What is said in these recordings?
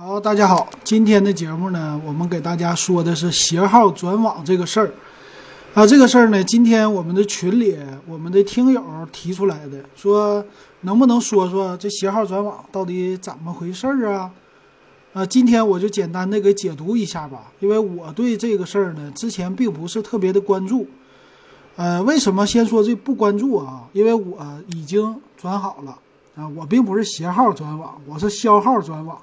好，大家好，今天的节目呢，我们给大家说的是携号转网这个事儿。啊，这个事儿呢，今天我们的群里我们的听友提出来的，说能不能说说这携号转网到底怎么回事儿啊？啊，今天我就简单的给解读一下吧，因为我对这个事儿呢，之前并不是特别的关注。呃，为什么先说这不关注啊？因为我已经转好了啊，我并不是携号转网，我是销号转网。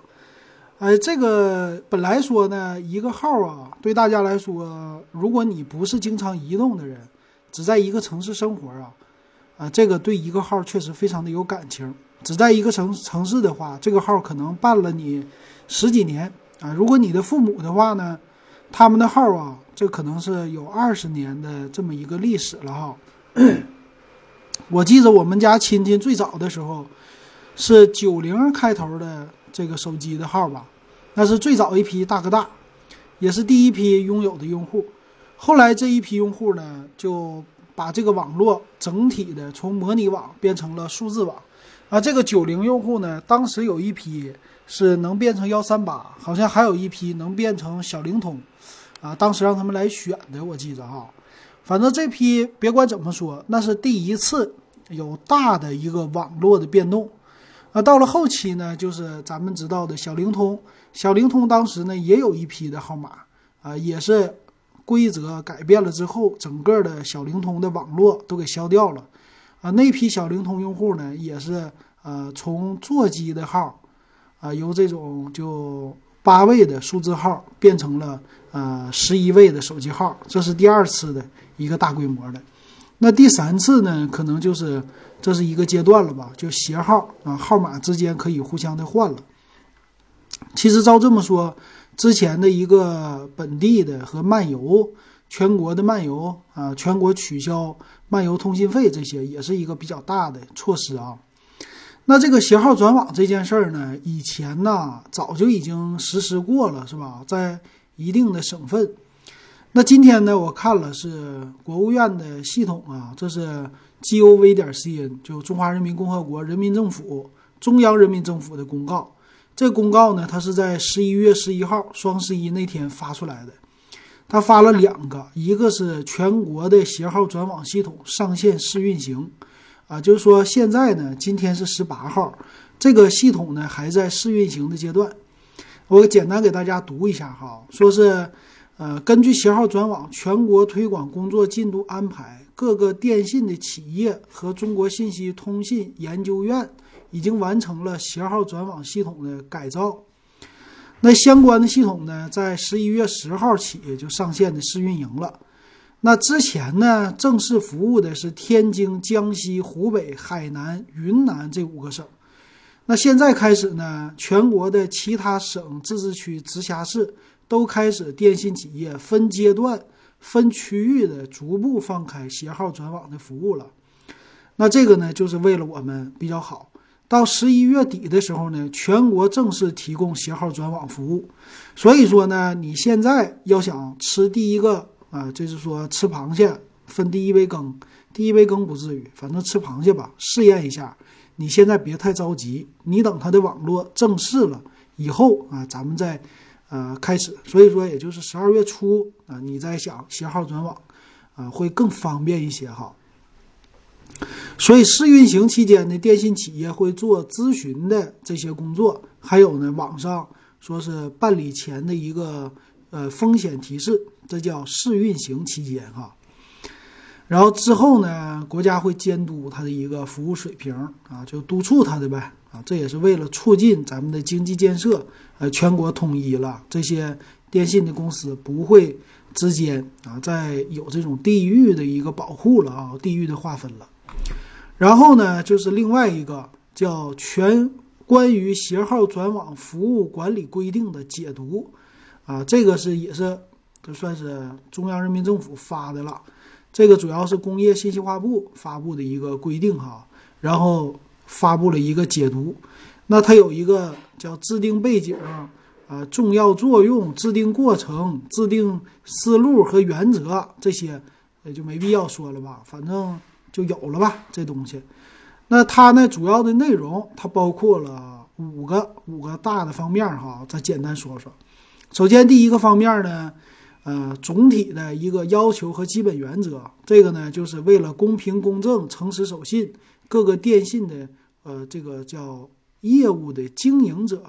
哎，这个本来说呢，一个号啊，对大家来说，如果你不是经常移动的人，只在一个城市生活啊，啊，这个对一个号确实非常的有感情。只在一个城城市的话，这个号可能办了你十几年啊。如果你的父母的话呢，他们的号啊，这可能是有二十年的这么一个历史了哈。我记得我们家亲戚最早的时候是九零开头的。这个手机的号吧，那是最早一批大哥大，也是第一批拥有的用户。后来这一批用户呢，就把这个网络整体的从模拟网变成了数字网。啊，这个九零用户呢，当时有一批是能变成幺三八，好像还有一批能变成小灵通。啊，当时让他们来选的，我记着哈。反正这批别管怎么说，那是第一次有大的一个网络的变动。那到了后期呢，就是咱们知道的小灵通，小灵通当时呢也有一批的号码啊，也是规则改变了之后，整个的小灵通的网络都给消掉了啊。那批小灵通用户呢，也是呃从座机的号啊，由这种就八位的数字号变成了呃十一位的手机号，这是第二次的一个大规模的。那第三次呢，可能就是这是一个阶段了吧，就携号啊，号码之间可以互相的换了。其实照这么说，之前的一个本地的和漫游，全国的漫游啊，全国取消漫游通信费这些，也是一个比较大的措施啊。那这个携号转网这件事儿呢，以前呢早就已经实施过了，是吧？在一定的省份。那今天呢，我看了是国务院的系统啊，这是 g o v 点 c n，就中华人民共和国人民政府中央人民政府的公告。这公告呢，它是在十一月十一号双十一那天发出来的。它发了两个，一个是全国的携号转网系统上线试运行，啊，就是说现在呢，今天是十八号，这个系统呢还在试运行的阶段。我简单给大家读一下哈，说是。呃，根据携号转网全国推广工作进度安排，各个电信的企业和中国信息通信研究院已经完成了携号转网系统的改造。那相关的系统呢，在十一月十号起就上线的试运营了。那之前呢，正式服务的是天津、江西、湖北、海南、云南这五个省。那现在开始呢，全国的其他省、自治区、直辖市。都开始电信企业分阶段、分区域的逐步放开携号转网的服务了。那这个呢，就是为了我们比较好。到十一月底的时候呢，全国正式提供携号转网服务。所以说呢，你现在要想吃第一个啊，就是说吃螃蟹分第一杯羹，第一杯羹不至于，反正吃螃蟹吧，试验一下。你现在别太着急，你等它的网络正式了以后啊，咱们再。呃，开始，所以说也就是十二月初啊，你在想携号转网，啊，会更方便一些哈。所以试运行期间呢，电信企业会做咨询的这些工作，还有呢，网上说是办理前的一个呃风险提示，这叫试运行期间哈。然后之后呢，国家会监督它的一个服务水平啊，就督促它的呗。这也是为了促进咱们的经济建设，呃，全国统一了，这些电信的公司不会之间啊再有这种地域的一个保护了啊，地域的划分了。然后呢，就是另外一个叫《全关于携号转网服务管理规定的解读》，啊，这个是也是这算是中央人民政府发的了，这个主要是工业信息化部发布的一个规定哈，然后。发布了一个解读，那它有一个叫制定背景，啊，重要作用、制定过程、制定思路和原则这些，也就没必要说了吧，反正就有了吧这东西。那它呢主要的内容，它包括了五个五个大的方面哈，咱简单说说。首先第一个方面呢，呃，总体的一个要求和基本原则，这个呢就是为了公平公正、诚实守信，各个电信的呃这个叫业务的经营者，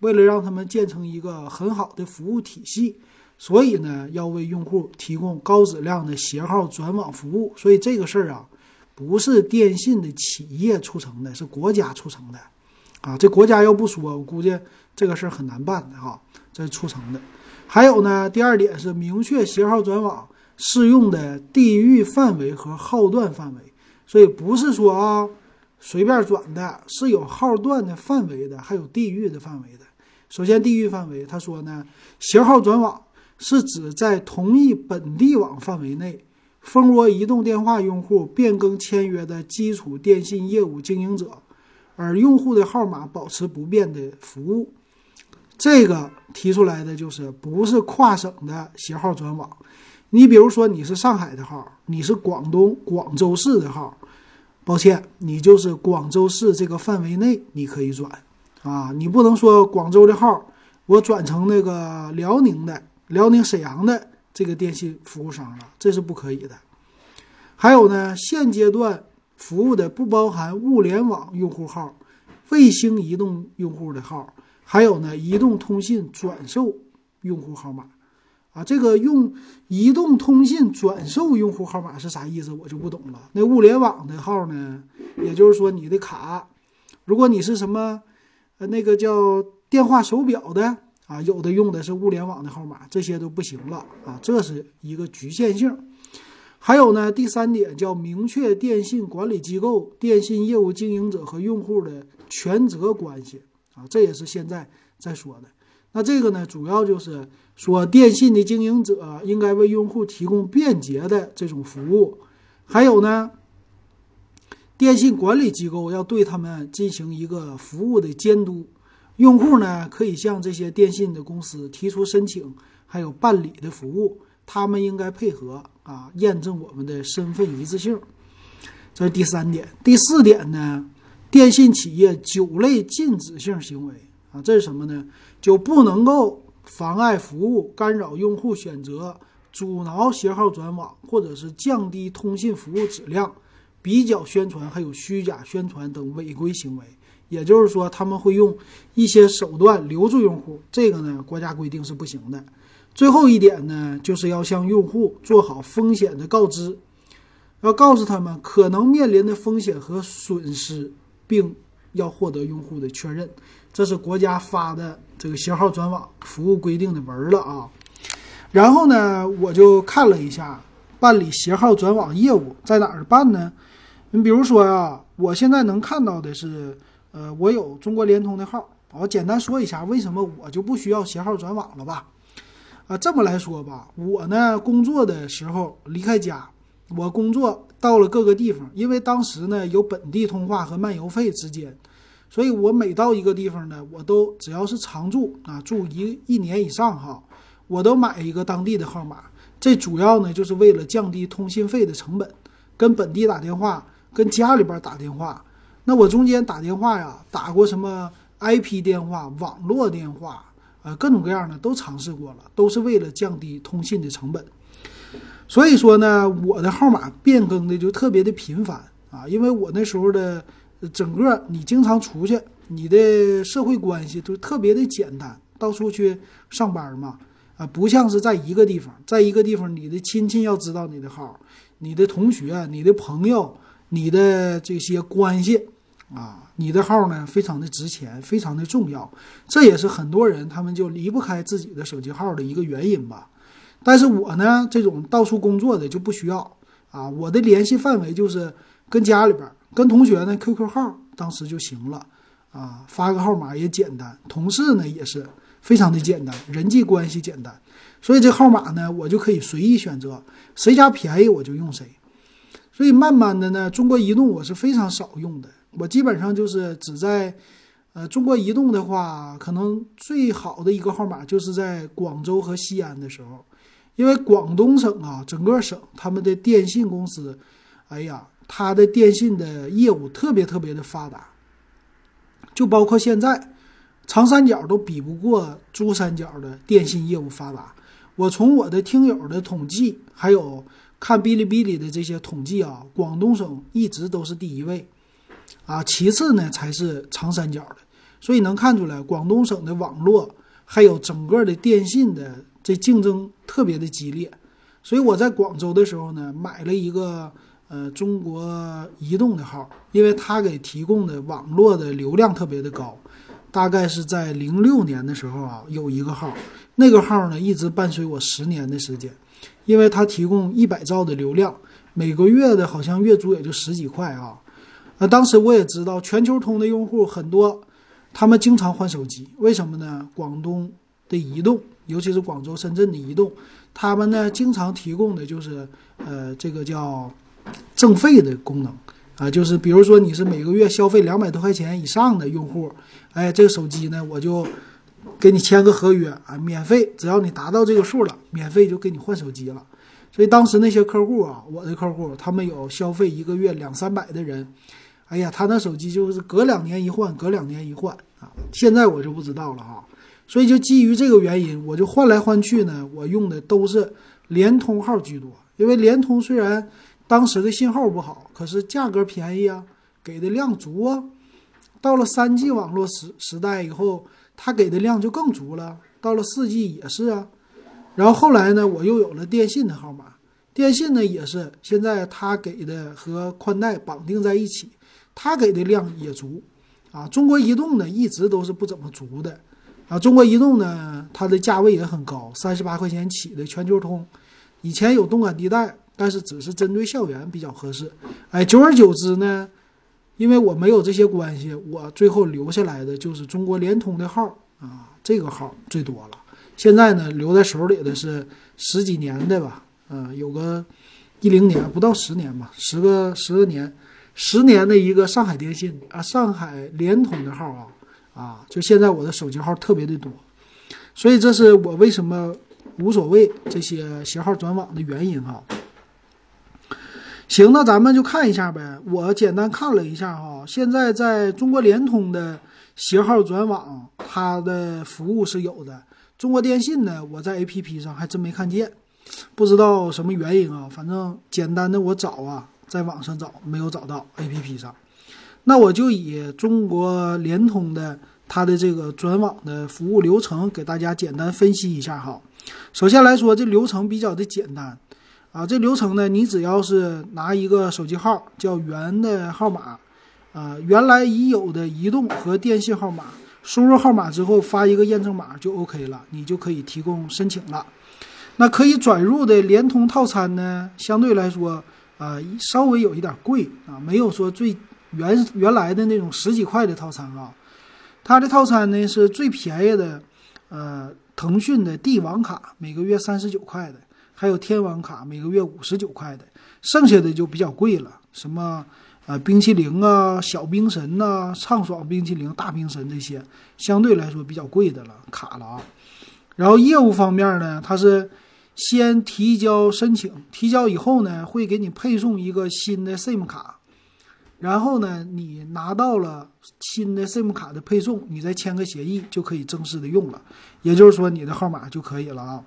为了让他们建成一个很好的服务体系。所以呢，要为用户提供高质量的携号转网服务。所以这个事儿啊，不是电信的企业促成的，是国家促成的。啊，这国家要不说，我估计这个事儿很难办的哈。这是促成的。还有呢，第二点是明确携号转网适用的地域范围和号段范围。所以不是说啊随便转的，是有号段的范围的，还有地域的范围的。首先，地域范围，他说呢，携号转网。是指在同一本地网范围内，蜂窝移动电话用户变更签约的基础电信业务经营者，而用户的号码保持不变的服务。这个提出来的就是不是跨省的携号转网。你比如说你是上海的号，你是广东广州市的号，抱歉，你就是广州市这个范围内你可以转啊，你不能说广州的号我转成那个辽宁的。辽宁沈阳的这个电信服务商了，这是不可以的。还有呢，现阶段服务的不包含物联网用户号、卫星移动用户的号，还有呢，移动通信转售用户号码。啊，这个用移动通信转售用户号码是啥意思？我就不懂了。那物联网的号呢？也就是说，你的卡，如果你是什么，呃，那个叫电话手表的。啊，有的用的是物联网的号码，这些都不行了啊，这是一个局限性。还有呢，第三点叫明确电信管理机构、电信业务经营者和用户的权责关系啊，这也是现在在说的。那这个呢，主要就是说电信的经营者应该为用户提供便捷的这种服务，还有呢，电信管理机构要对他们进行一个服务的监督。用户呢可以向这些电信的公司提出申请，还有办理的服务，他们应该配合啊，验证我们的身份一致性。这是第三点。第四点呢，电信企业九类禁止性行为啊，这是什么呢？就不能够妨碍服务、干扰用户选择、阻挠携号转网，或者是降低通信服务质量、比较宣传还有虚假宣传等违规行为。也就是说，他们会用一些手段留住用户，这个呢，国家规定是不行的。最后一点呢，就是要向用户做好风险的告知，要告诉他们可能面临的风险和损失，并要获得用户的确认。这是国家发的这个携号转网服务规定的文了啊。然后呢，我就看了一下办理携号转网业务在哪儿办呢？你比如说啊，我现在能看到的是。呃，我有中国联通的号，我简单说一下为什么我就不需要携号转网了吧？啊，这么来说吧，我呢工作的时候离开家，我工作到了各个地方，因为当时呢有本地通话和漫游费之间，所以我每到一个地方呢，我都只要是常住啊，住一一年以上哈，我都买一个当地的号码。这主要呢就是为了降低通信费的成本，跟本地打电话，跟家里边打电话。那我中间打电话呀，打过什么 IP 电话、网络电话，呃，各种各样的都尝试过了，都是为了降低通信的成本。所以说呢，我的号码变更的就特别的频繁啊，因为我那时候的整个你经常出去，你的社会关系都特别的简单，到处去上班嘛，啊，不像是在一个地方，在一个地方你的亲戚要知道你的号，你的同学、你的朋友。你的这些关系啊，你的号呢非常的值钱，非常的重要，这也是很多人他们就离不开自己的手机号的一个原因吧。但是我呢，这种到处工作的就不需要啊，我的联系范围就是跟家里边、跟同学呢 QQ 号当时就行了啊，发个号码也简单，同事呢也是非常的简单，人际关系简单，所以这号码呢我就可以随意选择，谁家便宜我就用谁。所以慢慢的呢，中国移动我是非常少用的，我基本上就是只在，呃，中国移动的话，可能最好的一个号码就是在广州和西安的时候，因为广东省啊，整个省他们的电信公司，哎呀，它的电信的业务特别特别的发达，就包括现在，长三角都比不过珠三角的电信业务发达。我从我的听友的统计，还有看哔哩哔哩的这些统计啊，广东省一直都是第一位，啊，其次呢才是长三角的。所以能看出来，广东省的网络还有整个的电信的这竞争特别的激烈。所以我在广州的时候呢，买了一个呃中国移动的号，因为它给提供的网络的流量特别的高。大概是在零六年的时候啊，有一个号，那个号呢一直伴随我十年的时间，因为它提供一百兆的流量，每个月的好像月租也就十几块啊。那当时我也知道，全球通的用户很多。他们经常换手机，为什么呢？广东的移动，尤其是广州、深圳的移动，他们呢经常提供的就是呃这个叫赠费的功能啊，就是比如说你是每个月消费两百多块钱以上的用户，哎，这个手机呢我就给你签个合约啊，免费，只要你达到这个数了，免费就给你换手机了。所以当时那些客户啊，我的客户，他们有消费一个月两三百的人。哎呀，他那手机就是隔两年一换，隔两年一换啊！现在我就不知道了哈。所以就基于这个原因，我就换来换去呢，我用的都是联通号居多。因为联通虽然当时的信号不好，可是价格便宜啊，给的量足啊。到了三 G 网络时时代以后，它给的量就更足了。到了四 G 也是啊。然后后来呢，我又有了电信的号码，电信呢也是现在它给的和宽带绑定在一起。它给的量也足，啊，中国移动呢一直都是不怎么足的，啊，中国移动呢它的价位也很高，三十八块钱起的全球通，以前有动感地带，但是只是针对校园比较合适，哎，久而久之呢，因为我没有这些关系，我最后留下来的就是中国联通的号啊，这个号最多了，现在呢留在手里的是十几年的吧，嗯，有个一零年不到十年吧，十个十个年。十年的一个上海电信啊，上海联通的号啊，啊，就现在我的手机号特别的多，所以这是我为什么无所谓这些携号转网的原因哈。行，那咱们就看一下呗。我简单看了一下哈，现在在中国联通的携号转网，它的服务是有的。中国电信呢，我在 APP 上还真没看见，不知道什么原因啊。反正简单的我找啊。在网上找没有找到 APP 上，那我就以中国联通的它的这个转网的服务流程给大家简单分析一下哈。首先来说，这流程比较的简单啊。这流程呢，你只要是拿一个手机号叫原的号码啊，原来已有的移动和电信号码，输入号码之后发一个验证码就 OK 了，你就可以提供申请了。那可以转入的联通套餐呢，相对来说。啊，稍微有一点贵啊，没有说最原原来的那种十几块的套餐啊。它的套餐呢是最便宜的，呃，腾讯的帝王卡每个月三十九块的，还有天王卡每个月五十九块的，剩下的就比较贵了，什么呃冰淇淋啊、小冰神呐、畅爽冰淇淋、大冰神这些，相对来说比较贵的了卡了啊。然后业务方面呢，它是。先提交申请，提交以后呢，会给你配送一个新的 SIM 卡，然后呢，你拿到了新的 SIM 卡的配送，你再签个协议就可以正式的用了，也就是说你的号码就可以了啊。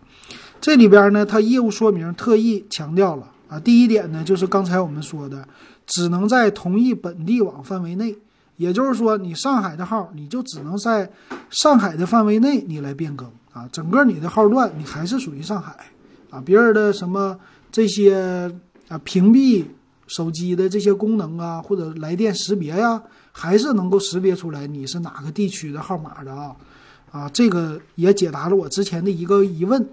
这里边呢，它业务说明特意强调了啊，第一点呢，就是刚才我们说的，只能在同一本地网范围内，也就是说你上海的号，你就只能在上海的范围内你来变更啊，整个你的号段你还是属于上海。啊，别人的什么这些啊，屏蔽手机的这些功能啊，或者来电识别呀，还是能够识别出来你是哪个地区的号码的啊？啊，这个也解答了我之前的一个疑问。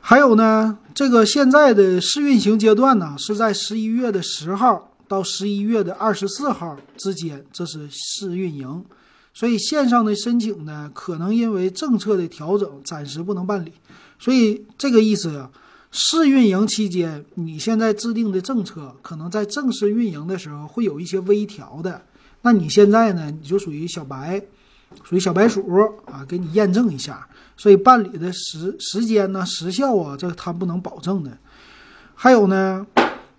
还有呢，这个现在的试运行阶段呢，是在十一月的十号到十一月的二十四号之间，这是试运营。所以线上的申请呢，可能因为政策的调整，暂时不能办理。所以这个意思啊，试运营期间，你现在制定的政策，可能在正式运营的时候会有一些微调的。那你现在呢，你就属于小白，属于小白鼠啊，给你验证一下。所以办理的时时间呢、时效啊，这他不能保证的。还有呢，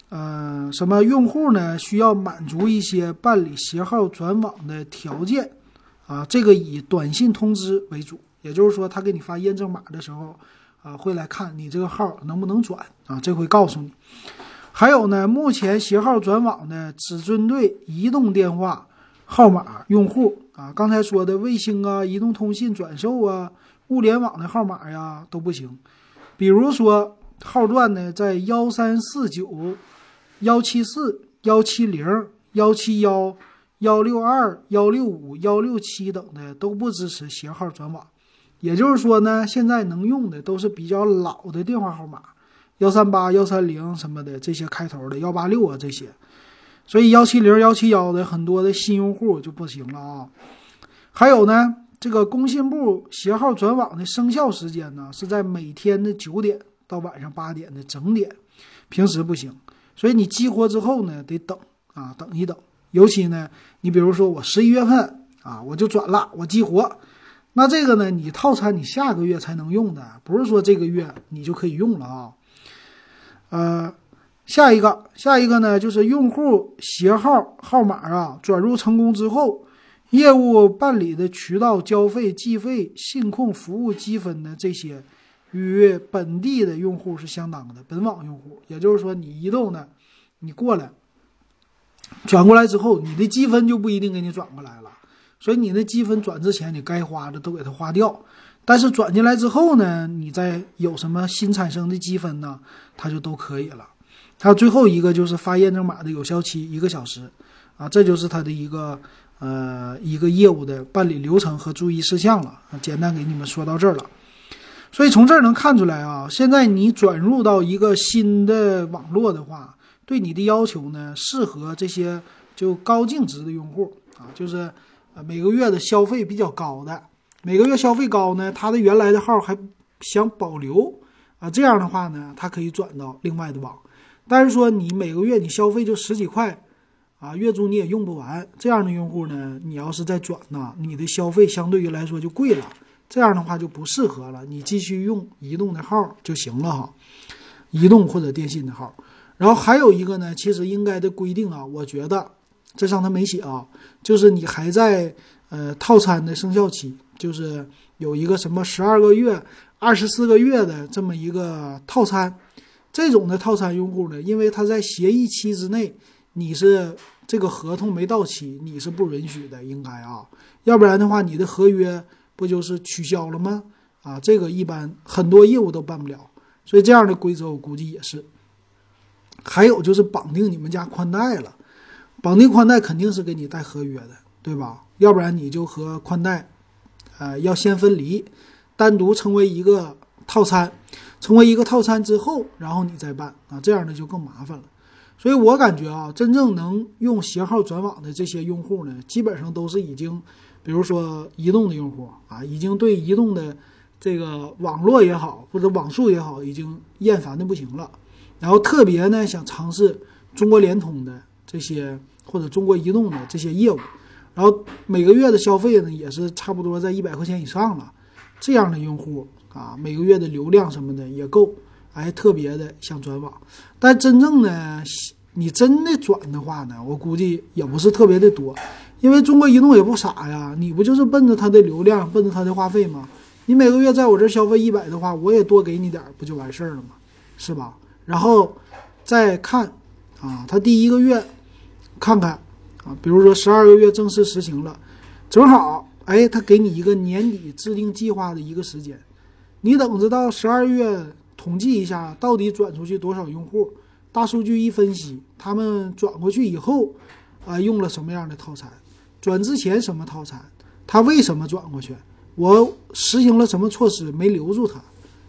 呃，什么用户呢需要满足一些办理携号转网的条件啊，这个以短信通知为主，也就是说，他给你发验证码的时候啊，会来看你这个号能不能转啊，这会告诉你。还有呢，目前携号转网呢只针对移动电话号码用户啊，刚才说的卫星啊、移动通信转售啊、物联网的号码呀都不行。比如说号段呢在幺三四九、幺七四、幺七零、幺七幺、幺六二、幺六五、幺六七等的都不支持携号转网，也就是说呢，现在能用的都是比较老的电话号码。幺三八、幺三零什么的这些开头的幺八六啊这些，所以幺七零、幺七幺的很多的新用户就不行了啊。还有呢，这个工信部携号转网的生效时间呢是在每天的九点到晚上八点的整点，平时不行。所以你激活之后呢得等啊，等一等。尤其呢，你比如说我十一月份啊我就转了，我激活，那这个呢你套餐你下个月才能用的，不是说这个月你就可以用了啊。呃，下一个，下一个呢，就是用户携号号码啊转入成功之后，业务办理的渠道交费、计费、信控服务积分的这些，与本地的用户是相当的。本网用户，也就是说，你移动的，你过来转过来之后，你的积分就不一定给你转过来了，所以你的积分转之前，你该花的都给它花掉。但是转进来之后呢，你再有什么新产生的积分呢，它就都可以了。还有最后一个就是发验证码的有效期一个小时，啊，这就是它的一个呃一个业务的办理流程和注意事项了。简单给你们说到这儿了。所以从这儿能看出来啊，现在你转入到一个新的网络的话，对你的要求呢，适合这些就高净值的用户啊，就是啊每个月的消费比较高的。每个月消费高呢，他的原来的号还想保留啊，这样的话呢，他可以转到另外的网。但是说你每个月你消费就十几块啊，月租你也用不完，这样的用户呢，你要是再转呢，你的消费相对于来说就贵了，这样的话就不适合了。你继续用移动的号就行了哈，移动或者电信的号。然后还有一个呢，其实应该的规定啊，我觉得这上他没写啊，就是你还在呃套餐的生效期。就是有一个什么十二个月、二十四个月的这么一个套餐，这种的套餐用户呢，因为他在协议期之内，你是这个合同没到期，你是不允许的，应该啊，要不然的话，你的合约不就是取消了吗？啊，这个一般很多业务都办不了，所以这样的规则我估计也是。还有就是绑定你们家宽带了，绑定宽带肯定是给你带合约的，对吧？要不然你就和宽带。呃，要先分离，单独成为一个套餐，成为一个套餐之后，然后你再办啊，这样呢就更麻烦了。所以我感觉啊，真正能用携号转网的这些用户呢，基本上都是已经，比如说移动的用户啊，已经对移动的这个网络也好，或者网速也好，已经厌烦的不行了。然后特别呢，想尝试中国联通的这些或者中国移动的这些业务。然后每个月的消费呢，也是差不多在一百块钱以上了。这样的用户啊，每个月的流量什么的也够，哎，特别的想转网。但真正呢，你真的转的话呢，我估计也不是特别的多，因为中国移动也不傻呀，你不就是奔着它的流量，奔着它的话费吗？你每个月在我这消费一百的话，我也多给你点，不就完事儿了吗？是吧？然后再看啊，他第一个月看看。啊，比如说十二个月正式实行了，正好，哎，他给你一个年底制定计划的一个时间，你等着到十二月统计一下，到底转出去多少用户，大数据一分析，他们转过去以后，啊，用了什么样的套餐，转之前什么套餐，他为什么转过去，我实行了什么措施没留住他，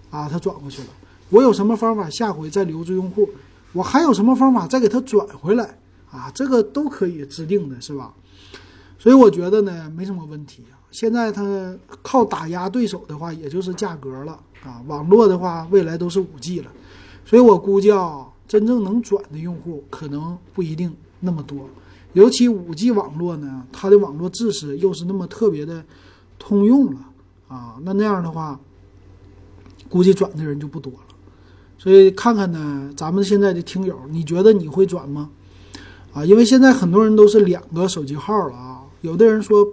啊，他转过去了，我有什么方法下回再留住用户，我还有什么方法再给他转回来。啊，这个都可以制定的，是吧？所以我觉得呢，没什么问题啊。现在它靠打压对手的话，也就是价格了啊。网络的话，未来都是五 G 了，所以我估计啊，真正能转的用户可能不一定那么多。尤其五 G 网络呢，它的网络知识又是那么特别的通用了啊，那那样的话，估计转的人就不多了。所以看看呢，咱们现在的听友，你觉得你会转吗？啊，因为现在很多人都是两个手机号了啊，有的人说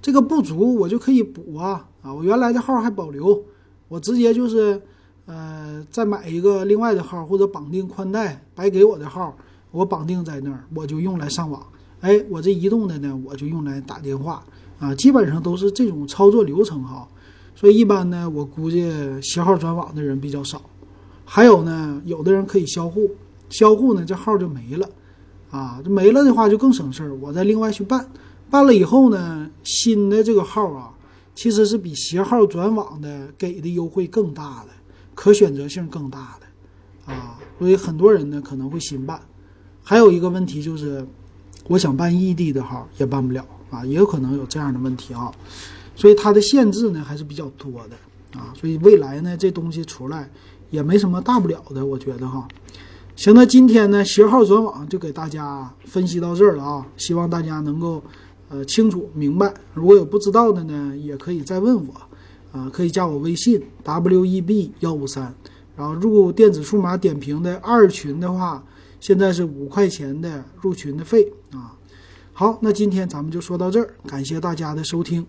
这个不足，我就可以补啊啊，我原来的号还保留，我直接就是呃再买一个另外的号或者绑定宽带白给我的号，我绑定在那儿，我就用来上网。哎，我这移动的呢，我就用来打电话啊，基本上都是这种操作流程哈。所以一般呢，我估计携号转网的人比较少。还有呢，有的人可以销户，销户呢这号就没了。啊，这没了的话就更省事儿，我再另外去办，办了以后呢，新的这个号啊，其实是比携号转网的给的优惠更大的，可选择性更大的，啊，所以很多人呢可能会新办。还有一个问题就是，我想办异地的号也办不了啊，也有可能有这样的问题啊，所以它的限制呢还是比较多的啊，所以未来呢这东西出来也没什么大不了的，我觉得哈。行，那今天呢，携号转网就给大家分析到这儿了啊，希望大家能够呃清楚明白。如果有不知道的呢，也可以再问我，啊，可以加我微信 w e b 幺五三，然后入电子数码点评的二群的话，现在是五块钱的入群的费啊。好，那今天咱们就说到这儿，感谢大家的收听。